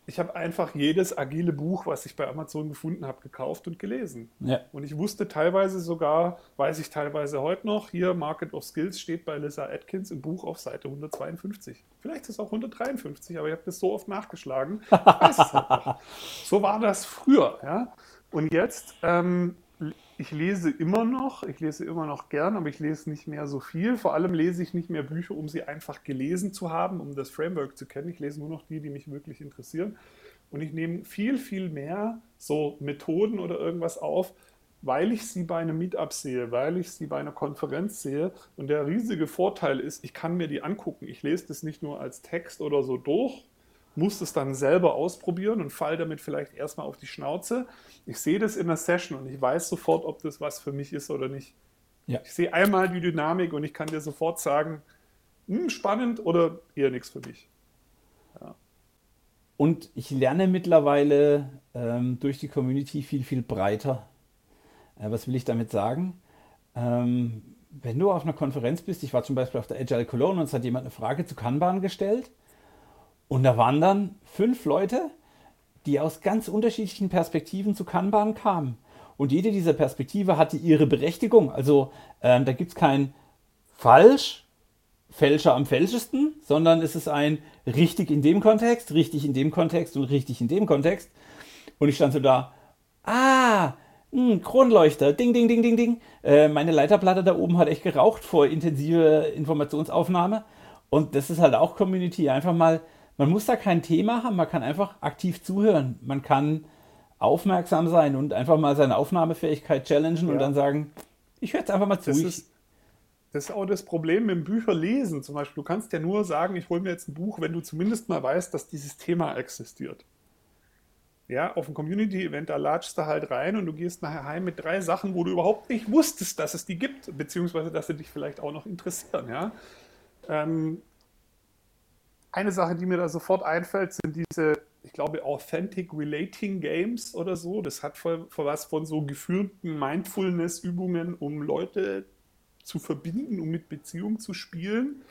ich habe einfach jedes agile Buch, was ich bei Amazon gefunden habe, gekauft und gelesen. Ja. Und ich wusste teilweise sogar, weiß ich teilweise heute noch, hier Market of Skills steht bei Lisa Atkins im Buch auf Seite 152. Vielleicht ist es auch 153, aber ich habe das so oft nachgeschlagen. Ich weiß es halt noch. So war das früher. Ja? Und jetzt ähm, ich lese immer noch, ich lese immer noch gern, aber ich lese nicht mehr so viel. Vor allem lese ich nicht mehr Bücher, um sie einfach gelesen zu haben, um das Framework zu kennen. Ich lese nur noch die, die mich wirklich interessieren. Und ich nehme viel, viel mehr so Methoden oder irgendwas auf, weil ich sie bei einem Meetup sehe, weil ich sie bei einer Konferenz sehe. Und der riesige Vorteil ist, ich kann mir die angucken. Ich lese das nicht nur als Text oder so durch, muss es dann selber ausprobieren und fall damit vielleicht erstmal auf die Schnauze. Ich sehe das in der Session und ich weiß sofort, ob das was für mich ist oder nicht. Ja. Ich sehe einmal die Dynamik und ich kann dir sofort sagen, hm, spannend oder eher nichts für mich. Ja. Und ich lerne mittlerweile ähm, durch die Community viel, viel breiter. Äh, was will ich damit sagen? Ähm, wenn du auf einer Konferenz bist, ich war zum Beispiel auf der Agile Cologne und es hat jemand eine Frage zu Kanban gestellt und da waren dann fünf Leute, die aus ganz unterschiedlichen Perspektiven zu Kanban kamen. Und jede dieser Perspektive hatte ihre Berechtigung. Also ähm, da gibt es kein falsch, Fälscher am fälschesten, sondern es ist ein richtig in dem Kontext, richtig in dem Kontext und richtig in dem Kontext. Und ich stand so da, ah, mh, hm, Kronleuchter, ding, ding, ding, ding, ding. Äh, meine Leiterplatte da oben hat echt geraucht vor intensive Informationsaufnahme. Und das ist halt auch Community. Einfach mal man muss da kein Thema haben, man kann einfach aktiv zuhören. Man kann aufmerksam sein und einfach mal seine Aufnahmefähigkeit challengen ja. und dann sagen, ich höre jetzt einfach mal zu. Das ist, das ist auch das Problem mit dem Bücherlesen. Zum Beispiel, du kannst ja nur sagen, ich hole mir jetzt ein Buch, wenn du zumindest mal weißt, dass dieses Thema existiert. Ja, auf dem Community-Event, da latschst du halt rein und du gehst nachher heim mit drei Sachen, wo du überhaupt nicht wusstest, dass es die gibt, beziehungsweise dass sie dich vielleicht auch noch interessieren. Ja? Ähm, eine Sache, die mir da sofort einfällt, sind diese, ich glaube, Authentic Relating Games oder so. Das hat vor, vor was von so geführten Mindfulness-Übungen, um Leute zu verbinden, um mit Beziehung zu spielen.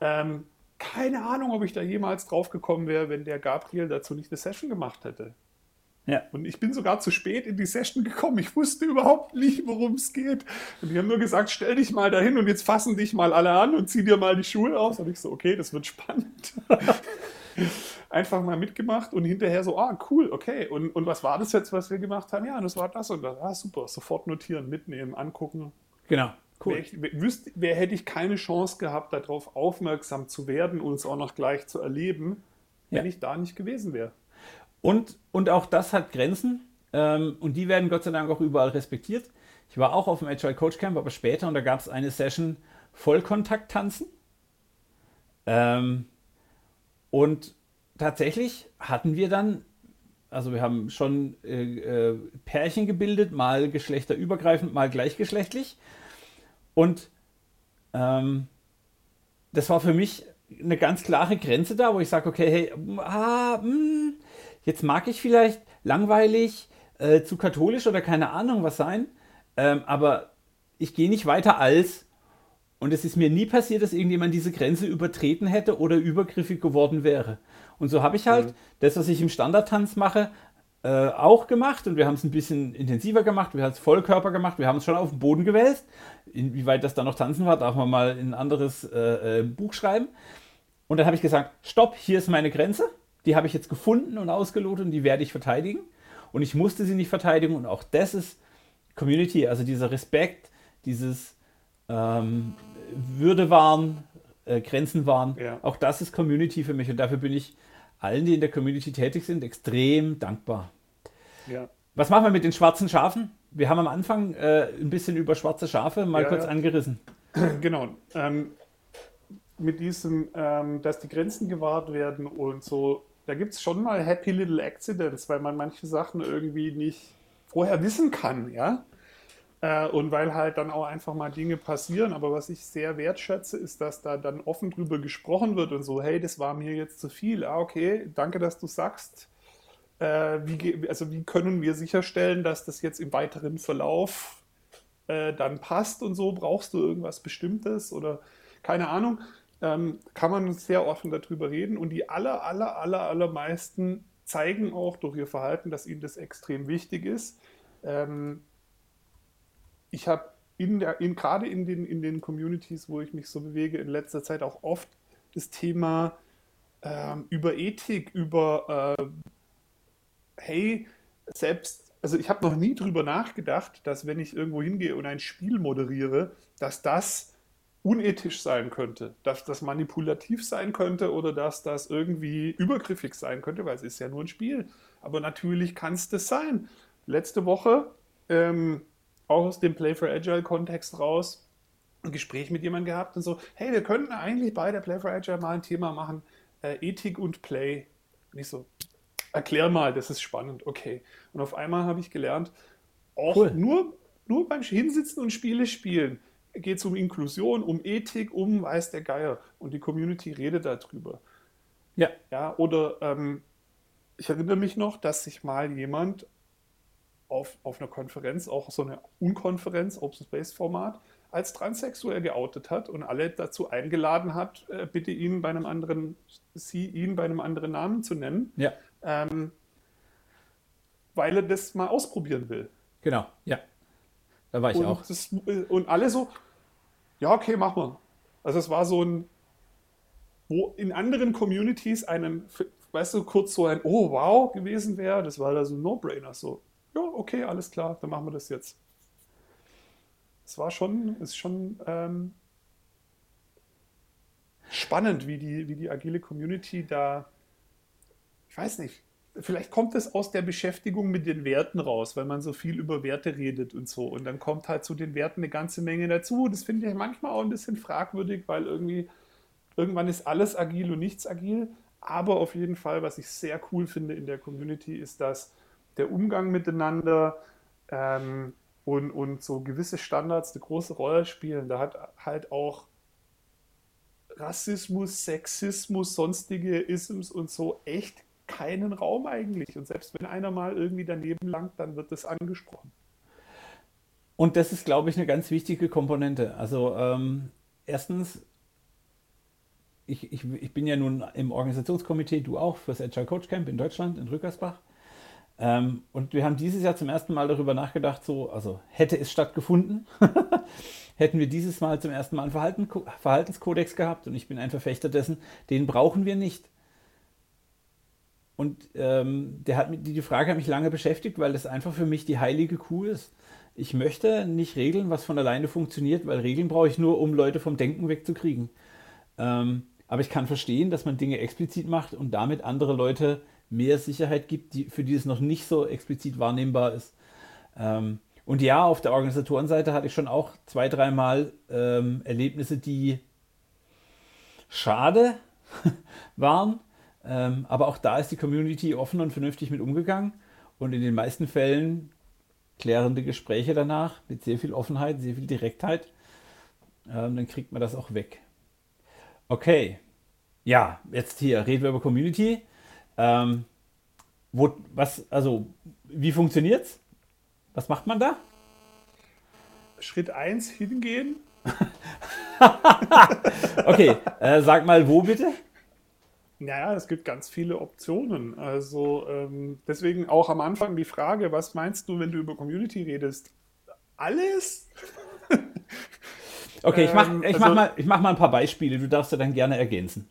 Ähm, keine Ahnung, ob ich da jemals drauf gekommen wäre, wenn der Gabriel dazu nicht eine Session gemacht hätte. Ja. Und ich bin sogar zu spät in die Session gekommen. Ich wusste überhaupt nicht, worum es geht. Und die haben nur gesagt, stell dich mal dahin und jetzt fassen dich mal alle an und zieh dir mal die Schuhe aus. Und ich so, okay, das wird spannend. Einfach mal mitgemacht und hinterher so, ah, cool, okay. Und, und was war das jetzt, was wir gemacht haben? Ja, das war das und das. Ah, super. Sofort notieren, mitnehmen, angucken. Genau. Cool. Wer, ich, wüsste, wer hätte ich keine Chance gehabt, darauf aufmerksam zu werden und es auch noch gleich zu erleben, ja. wenn ich da nicht gewesen wäre. Und, und auch das hat Grenzen ähm, und die werden Gott sei Dank auch überall respektiert. Ich war auch auf dem Agile Coach Camp, aber später und da gab es eine Session Vollkontakt-Tanzen. Ähm, und tatsächlich hatten wir dann, also wir haben schon äh, äh, Pärchen gebildet, mal geschlechterübergreifend, mal gleichgeschlechtlich. Und ähm, das war für mich eine ganz klare Grenze da, wo ich sage, okay, hey, ah, mh, hm, jetzt mag ich vielleicht langweilig, äh, zu katholisch oder keine Ahnung was sein, ähm, aber ich gehe nicht weiter als. Und es ist mir nie passiert, dass irgendjemand diese Grenze übertreten hätte oder übergriffig geworden wäre. Und so habe ich halt mhm. das, was ich im Standardtanz mache, äh, auch gemacht und wir haben es ein bisschen intensiver gemacht, wir haben es Vollkörper gemacht, wir haben es schon auf den Boden gewälzt. Inwieweit das da noch tanzen war, darf man mal in ein anderes äh, äh, Buch schreiben. Und dann habe ich gesagt, stopp, hier ist meine Grenze die habe ich jetzt gefunden und ausgelotet und die werde ich verteidigen. Und ich musste sie nicht verteidigen und auch das ist Community, also dieser Respekt, dieses ähm, Würde wahren, äh, Grenzen wahren, ja. auch das ist Community für mich und dafür bin ich allen, die in der Community tätig sind, extrem dankbar. Ja. Was machen wir mit den schwarzen Schafen? Wir haben am Anfang äh, ein bisschen über schwarze Schafe mal ja, kurz angerissen. Genau. Ähm, mit diesem, ähm, dass die Grenzen gewahrt werden und so da gibt es schon mal Happy Little Accidents, weil man manche Sachen irgendwie nicht vorher wissen kann, ja. Äh, und weil halt dann auch einfach mal Dinge passieren. Aber was ich sehr wertschätze, ist, dass da dann offen drüber gesprochen wird und so, hey, das war mir jetzt zu viel. Ah, okay, danke, dass du sagst. Äh, wie, also wie können wir sicherstellen, dass das jetzt im weiteren Verlauf äh, dann passt und so? Brauchst du irgendwas Bestimmtes oder keine Ahnung? Ähm, kann man sehr offen darüber reden und die aller, aller, aller, allermeisten zeigen auch durch ihr Verhalten, dass ihnen das extrem wichtig ist. Ähm, ich habe in in, gerade in den, in den Communities, wo ich mich so bewege, in letzter Zeit auch oft das Thema ähm, über Ethik, über äh, hey, selbst, also ich habe noch nie drüber nachgedacht, dass wenn ich irgendwo hingehe und ein Spiel moderiere, dass das unethisch sein könnte, dass das manipulativ sein könnte oder dass das irgendwie übergriffig sein könnte, weil es ist ja nur ein Spiel. Aber natürlich kann es das sein. Letzte Woche, ähm, auch aus dem Play for Agile Kontext raus, ein Gespräch mit jemandem gehabt und so, hey, wir könnten eigentlich bei der Play for Agile mal ein Thema machen, äh, Ethik und Play. Nicht so, erklär mal, das ist spannend, okay. Und auf einmal habe ich gelernt, auch cool. nur, nur beim Hinsitzen und Spiele spielen geht es um Inklusion, um Ethik, um weiß der Geier. Und die Community redet darüber. Ja. Ja, oder ähm, ich erinnere mich noch, dass sich mal jemand auf, auf einer Konferenz, auch so eine Unkonferenz, Open Space Format, als transsexuell geoutet hat und alle dazu eingeladen hat, äh, bitte ihn bei einem anderen, sie ihn bei einem anderen Namen zu nennen. Ja. Ähm, weil er das mal ausprobieren will. Genau, ja. Da war ich und auch. Das, und alle so, ja, okay, mach mal. Also es war so ein, wo in anderen Communities einen, weißt du, kurz so ein Oh, wow gewesen wäre, das war da so ein No-Brainer. So, ja, okay, alles klar, dann machen wir das jetzt. Es war schon, ist schon ähm, spannend, wie die, wie die agile Community da, ich weiß nicht, vielleicht kommt es aus der Beschäftigung mit den Werten raus, weil man so viel über Werte redet und so. Und dann kommt halt zu den Werten eine ganze Menge dazu. Das finde ich manchmal auch ein bisschen fragwürdig, weil irgendwie irgendwann ist alles agil und nichts agil. Aber auf jeden Fall, was ich sehr cool finde in der Community, ist, dass der Umgang miteinander ähm, und, und so gewisse Standards eine große Rolle spielen. Da hat halt auch Rassismus, Sexismus, sonstige Isms und so echt keinen Raum eigentlich. Und selbst wenn einer mal irgendwie daneben langt, dann wird das angesprochen. Und das ist, glaube ich, eine ganz wichtige Komponente. Also ähm, erstens, ich, ich, ich bin ja nun im Organisationskomitee, du auch, fürs Agile Coach Camp in Deutschland, in Rückersbach. Ähm, und wir haben dieses Jahr zum ersten Mal darüber nachgedacht, so, also hätte es stattgefunden, hätten wir dieses Mal zum ersten Mal einen Verhalten, Verhaltenskodex gehabt und ich bin ein Verfechter dessen, den brauchen wir nicht. Und ähm, der hat, die Frage hat mich lange beschäftigt, weil das einfach für mich die heilige Kuh ist. Ich möchte nicht regeln, was von alleine funktioniert, weil Regeln brauche ich nur, um Leute vom Denken wegzukriegen. Ähm, aber ich kann verstehen, dass man Dinge explizit macht und damit andere Leute mehr Sicherheit gibt, die, für die es noch nicht so explizit wahrnehmbar ist. Ähm, und ja, auf der Organisatorenseite hatte ich schon auch zwei, dreimal ähm, Erlebnisse, die schade waren ähm, aber auch da ist die Community offen und vernünftig mit umgegangen und in den meisten Fällen klärende Gespräche danach mit sehr viel Offenheit, sehr viel Direktheit. Ähm, dann kriegt man das auch weg. Okay, ja, jetzt hier reden wir über Community. Ähm, wo, was, also, wie funktioniert's? Was macht man da? Schritt 1 hingehen. okay, äh, sag mal, wo bitte? Naja, es gibt ganz viele Optionen. Also ähm, deswegen auch am Anfang die Frage, was meinst du, wenn du über Community redest? Alles? okay, ich mache ich, also, mach mach mal ein paar Beispiele. Du darfst ja dann gerne ergänzen.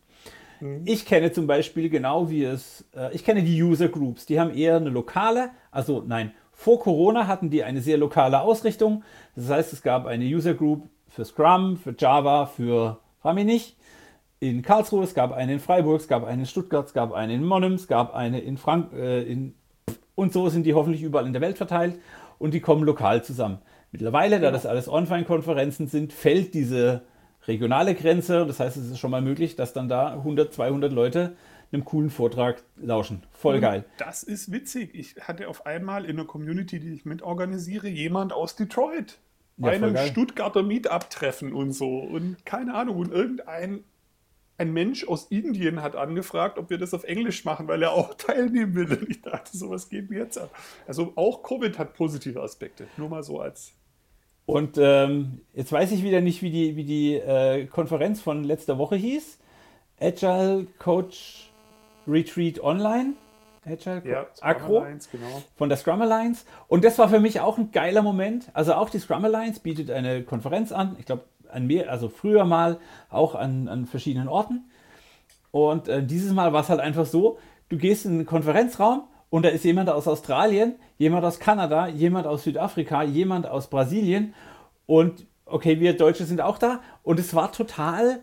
Mhm. Ich kenne zum Beispiel genau wie es, äh, ich kenne die User Groups, die haben eher eine lokale, also nein, vor Corona hatten die eine sehr lokale Ausrichtung. Das heißt, es gab eine User Group für Scrum, für Java, für, frag mich nicht, in Karlsruhe, es gab eine in Freiburg, es gab eine in Stuttgart, es gab eine in Monnem, es gab eine in Frank äh, in, und so sind die hoffentlich überall in der Welt verteilt und die kommen lokal zusammen. Mittlerweile, da das alles Online-Konferenzen sind, fällt diese regionale Grenze. Das heißt, es ist schon mal möglich, dass dann da 100, 200 Leute einem coolen Vortrag lauschen. Voll und geil. Das ist witzig. Ich hatte auf einmal in der Community, die ich mitorganisiere, jemand aus Detroit. Bei ja, einem Stuttgarter Meetup-Treffen und so. Und keine Ahnung, und irgendein ein Mensch aus Indien hat angefragt, ob wir das auf Englisch machen, weil er auch teilnehmen will. Und ich dachte, so was geht mir jetzt ab. Also auch Covid hat positive Aspekte. Nur mal so als Und ähm, jetzt weiß ich wieder nicht, wie die, wie die äh, Konferenz von letzter Woche hieß. Agile Coach Retreat Online. Agile Ja, Scrum Acro Alliance, genau. von der Scrum Alliance. Und das war für mich auch ein geiler Moment. Also auch die Scrum Alliance bietet eine Konferenz an. Ich glaube, an mehr, also früher mal auch an, an verschiedenen Orten. Und äh, dieses Mal war es halt einfach so, du gehst in einen Konferenzraum und da ist jemand aus Australien, jemand aus Kanada, jemand aus Südafrika, jemand aus Brasilien und okay, wir Deutsche sind auch da und es war total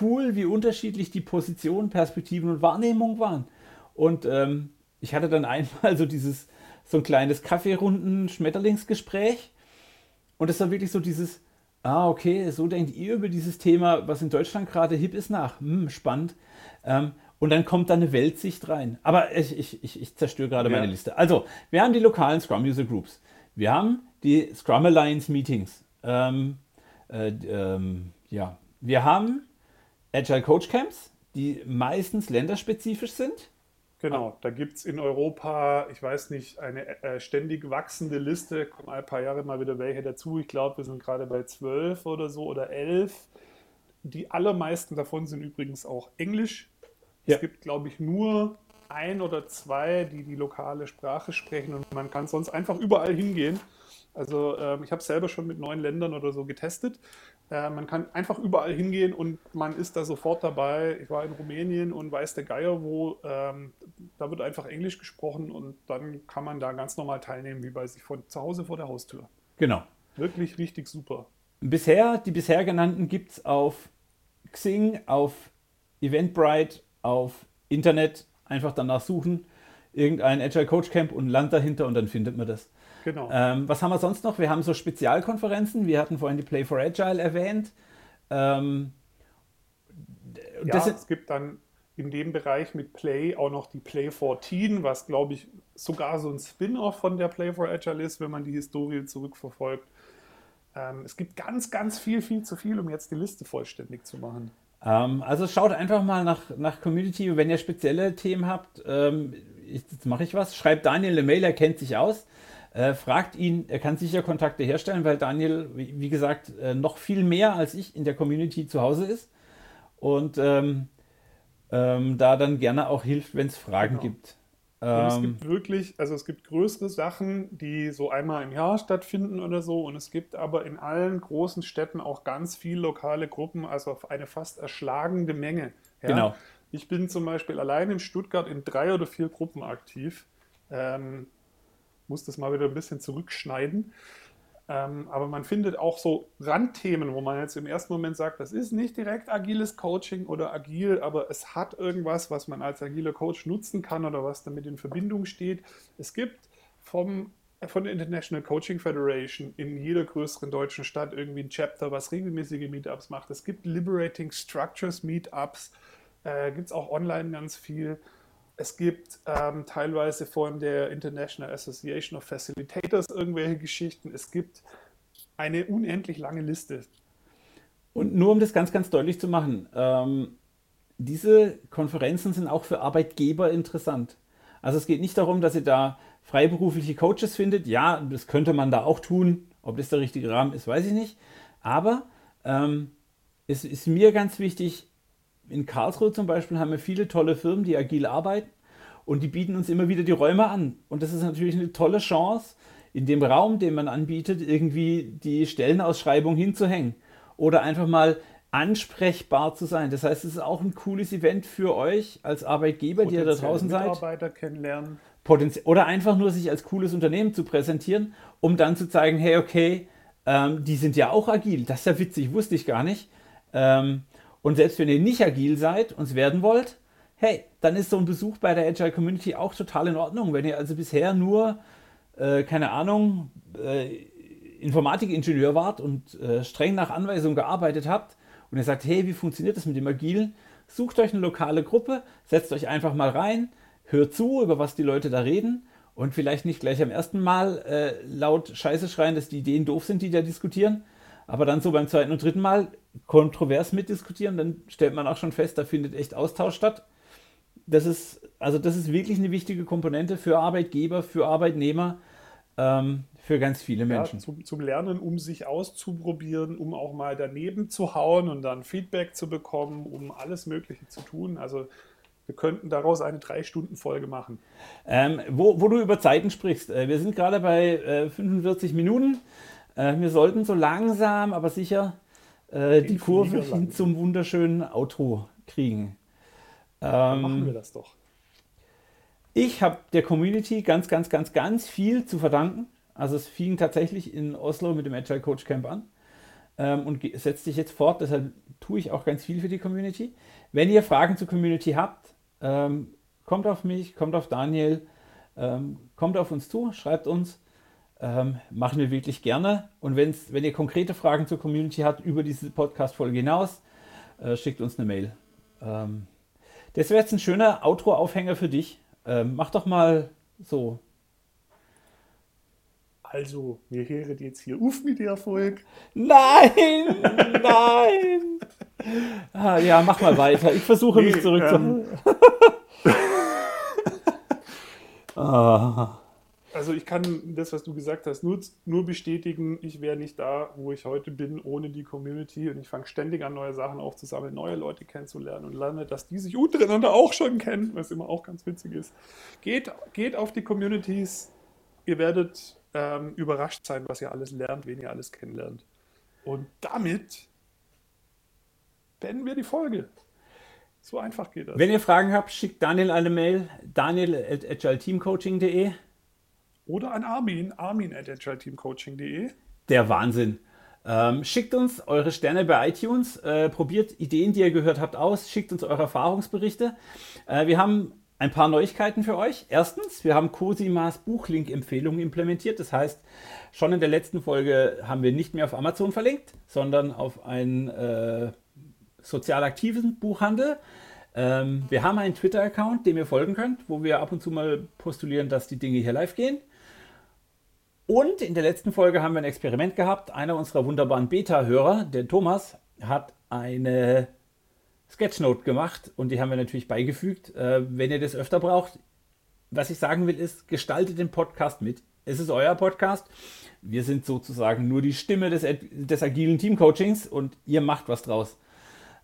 cool, wie unterschiedlich die Positionen, Perspektiven und Wahrnehmungen waren. Und ähm, ich hatte dann einmal so dieses, so ein kleines Kaffeerunden-Schmetterlingsgespräch und es war wirklich so dieses, ah, okay, so denkt ihr über dieses Thema, was in Deutschland gerade hip ist, nach. Hm, spannend. Ähm, und dann kommt da eine Weltsicht rein. Aber ich, ich, ich, ich zerstöre gerade Ja. meine Liste. Also, wir haben die lokalen Scrum User Groups. Wir haben die Scrum Alliance Meetings. Ähm, äh, ähm, ja. Wir haben Agile Coach Camps, die meistens länderspezifisch sind. Genau, da gibt es in Europa, ich weiß nicht, eine äh, ständig wachsende Liste, kommen ein paar Jahre mal wieder welche dazu. Ich glaube, wir sind gerade bei zwölf oder so oder elf. Die allermeisten davon sind übrigens auch Englisch. Ja. Es gibt, glaube ich, nur ein oder zwei, die die lokale Sprache sprechen und man kann sonst einfach überall hingehen. Also ähm, ich habe es selber schon mit neun Ländern oder so getestet. Äh, man kann einfach überall hingehen und man ist da sofort dabei. Ich war in Rumänien und weiß der Geier wo. Ähm, da wird einfach Englisch gesprochen und dann kann man da ganz normal teilnehmen, wie bei sich von zu Hause vor der Haustür. Genau. Wirklich richtig super. Bisher, die bisher genannten gibt es auf Xing, auf Eventbrite, auf Internet. Einfach danach suchen, irgendein Agile Coach Camp und Land dahinter und dann findet man das. Genau. Ähm, was haben wir sonst noch? Wir haben so Spezialkonferenzen. Wir hatten vorhin die Play for Agile erwähnt. Ähm, Ja, es gibt dann in dem Bereich mit Play auch noch die Play 14, was glaube ich sogar so ein Spin-off von der Play for Agile ist, wenn man die Historie zurückverfolgt. Ähm, es gibt ganz, ganz viel, viel zu viel, um jetzt die Liste vollständig zu machen. ähm, also schaut einfach mal nach, nach Community. Wenn ihr spezielle Themen habt, ähm, ich, jetzt mache ich was. Schreibt Daniel eine Mail, er kennt sich aus. Äh, fragt ihn, er kann sicher Kontakte herstellen, weil Daniel, wie, wie gesagt, äh, noch viel mehr als ich in der Community zu Hause ist. Und ähm, ähm, da dann gerne auch hilft, wenn es Fragen Genau. gibt. Und es Ähm, gibt wirklich, also es gibt größere Sachen, die so einmal im Jahr stattfinden oder so. Und es gibt aber in allen großen Städten auch ganz viele lokale Gruppen, also eine fast erschlagende Menge. Ja? Genau. Ich bin zum Beispiel allein in Stuttgart in drei oder vier Gruppen aktiv. Ähm, muss das mal wieder ein bisschen zurückschneiden. Ähm, aber man findet auch so Randthemen, wo man jetzt im ersten Moment sagt, das ist nicht direkt agiles Coaching oder agil, aber es hat irgendwas, was man als agiler Coach nutzen kann oder was damit in Verbindung steht. Es gibt vom, von der International Coaching Federation in jeder größeren deutschen Stadt irgendwie ein Chapter, was regelmäßige Meetups macht. Es gibt Liberating Structures Meetups, äh, gibt es auch online ganz viel. Es gibt ähm, teilweise von der International Association of Facilitators irgendwelche Geschichten. Es gibt eine unendlich lange Liste. Und nur um das ganz, ganz deutlich zu machen, ähm, diese Konferenzen sind auch für Arbeitgeber interessant. Also es geht nicht darum, dass ihr da freiberufliche Coaches findet. Ja, das könnte man da auch tun. Ob das der richtige Rahmen ist, weiß ich nicht. Aber ähm, es ist mir ganz wichtig, in Karlsruhe zum Beispiel haben wir viele tolle Firmen, die agil arbeiten und die bieten uns immer wieder die Räume an. Und das ist natürlich eine tolle Chance, in dem Raum, den man anbietet, irgendwie die Stellenausschreibung hinzuhängen oder einfach mal ansprechbar zu sein. Das heißt, es ist auch ein cooles Event für euch als Arbeitgeber, die ihr da draußen seid. Mitarbeiter kennenlernen. Potenzial oder einfach nur sich als cooles Unternehmen zu präsentieren, um dann zu zeigen, hey, okay, ähm, die sind ja auch agil. Das ist ja witzig, wusste ich gar nicht. Ähm, und selbst wenn ihr nicht agil seid und es werden wollt, hey, dann ist so ein Besuch bei der Agile Community auch total in Ordnung. Wenn ihr also bisher nur, äh, keine Ahnung, äh, Informatikingenieur wart und äh, streng nach Anweisung gearbeitet habt und ihr sagt, hey, wie funktioniert das mit dem Agilen? Sucht euch eine lokale Gruppe, setzt euch einfach mal rein, hört zu, über was die Leute da reden und vielleicht nicht gleich am ersten Mal äh, laut Scheiße schreien, dass die Ideen doof sind, die da diskutieren, aber dann so beim zweiten und dritten Mal kontrovers mitdiskutieren, dann stellt man auch schon fest, da findet echt Austausch statt. Das ist, also das ist wirklich eine wichtige Komponente für Arbeitgeber, für Arbeitnehmer, ähm, für ganz viele Menschen. Ja, zum, zum, Lernen, um sich auszuprobieren, um auch mal daneben zu hauen und dann Feedback zu bekommen, um alles Mögliche zu tun. Also wir könnten daraus eine Drei-Stunden-Folge machen. Ähm, wo, wo, du über Zeiten sprichst, äh, wir sind gerade bei äh, 45 Minuten. Äh, wir sollten so langsam, aber sicher äh, die Kurve hin zum wunderschönen Outro kriegen. Ähm, machen wir das doch. Ich habe der Community ganz, ganz, ganz, ganz viel zu verdanken. Also es fing tatsächlich in Oslo mit dem Agile Coach Camp an ähm, und setzt sich jetzt fort. Deshalb tue ich auch ganz viel für die Community. Wenn ihr Fragen zur Community habt, ähm, kommt auf mich, kommt auf Daniel, ähm, kommt auf uns zu, schreibt uns. Ähm, machen wir wirklich gerne. Und wenn's, wenn ihr konkrete Fragen zur Community habt über diese Podcast-Folge hinaus, äh, schickt uns eine Mail. Ähm, das wäre jetzt ein schöner Outro-Aufhänger für dich. Ähm, mach doch mal so. Also, mir höret jetzt hier auf mit Erfolg. Nein, nein. ah, ja, mach mal weiter. Ich versuche nee, mich zurückzuhalten. Ähm, ah. Also ich kann das, was du gesagt hast, nur, nur bestätigen, ich wäre nicht da, wo ich heute bin, ohne die Community. Und ich fange ständig an, neue Sachen aufzusammeln, neue Leute kennenzulernen und lerne, dass die sich untereinander auch schon kennen, was immer auch ganz witzig ist. Geht, geht auf die Communities, ihr werdet ähm, überrascht sein, was ihr alles lernt, wen ihr alles kennenlernt. Und damit beenden wir die Folge. So einfach geht das. Wenn ihr Fragen habt, schickt Daniel eine Mail, daniel.agileteamcoaching.de oder an Armin, armin at agileteamcoaching.de. Der Wahnsinn. Ähm, schickt uns eure Sterne bei iTunes, äh, probiert Ideen, die ihr gehört habt, aus, schickt uns eure Erfahrungsberichte. Äh, wir haben ein paar Neuigkeiten für euch. Erstens, wir haben Cosimas Buchlink-Empfehlungen implementiert. Das heißt, schon in der letzten Folge haben wir nicht mehr auf Amazon verlinkt, sondern auf einen äh, sozial aktiven Buchhandel. Ähm, wir haben einen Twitter-Account, dem ihr folgen könnt, wo wir ab und zu mal postulieren, dass die Dinge hier live gehen. Und in der letzten Folge haben wir ein Experiment gehabt. Einer unserer wunderbaren Beta-Hörer, der Thomas, hat eine Sketchnote gemacht und die haben wir natürlich beigefügt. Äh, wenn ihr das öfter braucht, was ich sagen will, ist, gestaltet den Podcast mit. Es ist euer Podcast. Wir sind sozusagen nur die Stimme des, des agilen Teamcoachings und ihr macht was draus.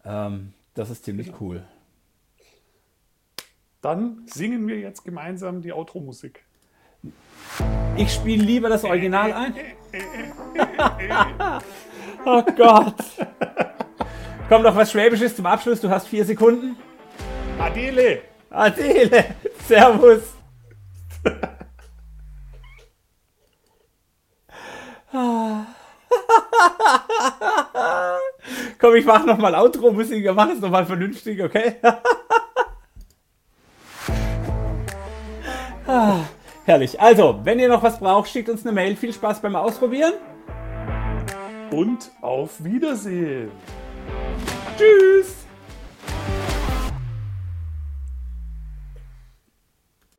Ähm, das ist ziemlich cool. Dann singen wir jetzt gemeinsam die Outro-Musik. Ich spiele lieber das Original ein. oh Gott. Komm noch was Schwäbisches zum Abschluss. Du hast vier Sekunden. Adele. Adele. Servus. Komm, ich mach nochmal Outro-Musik. Mach es nochmal vernünftig, okay? ah. Herrlich. Also, wenn ihr noch was braucht, schickt uns eine Mail. Viel Spaß beim Ausprobieren. Und auf Wiedersehen. Tschüss.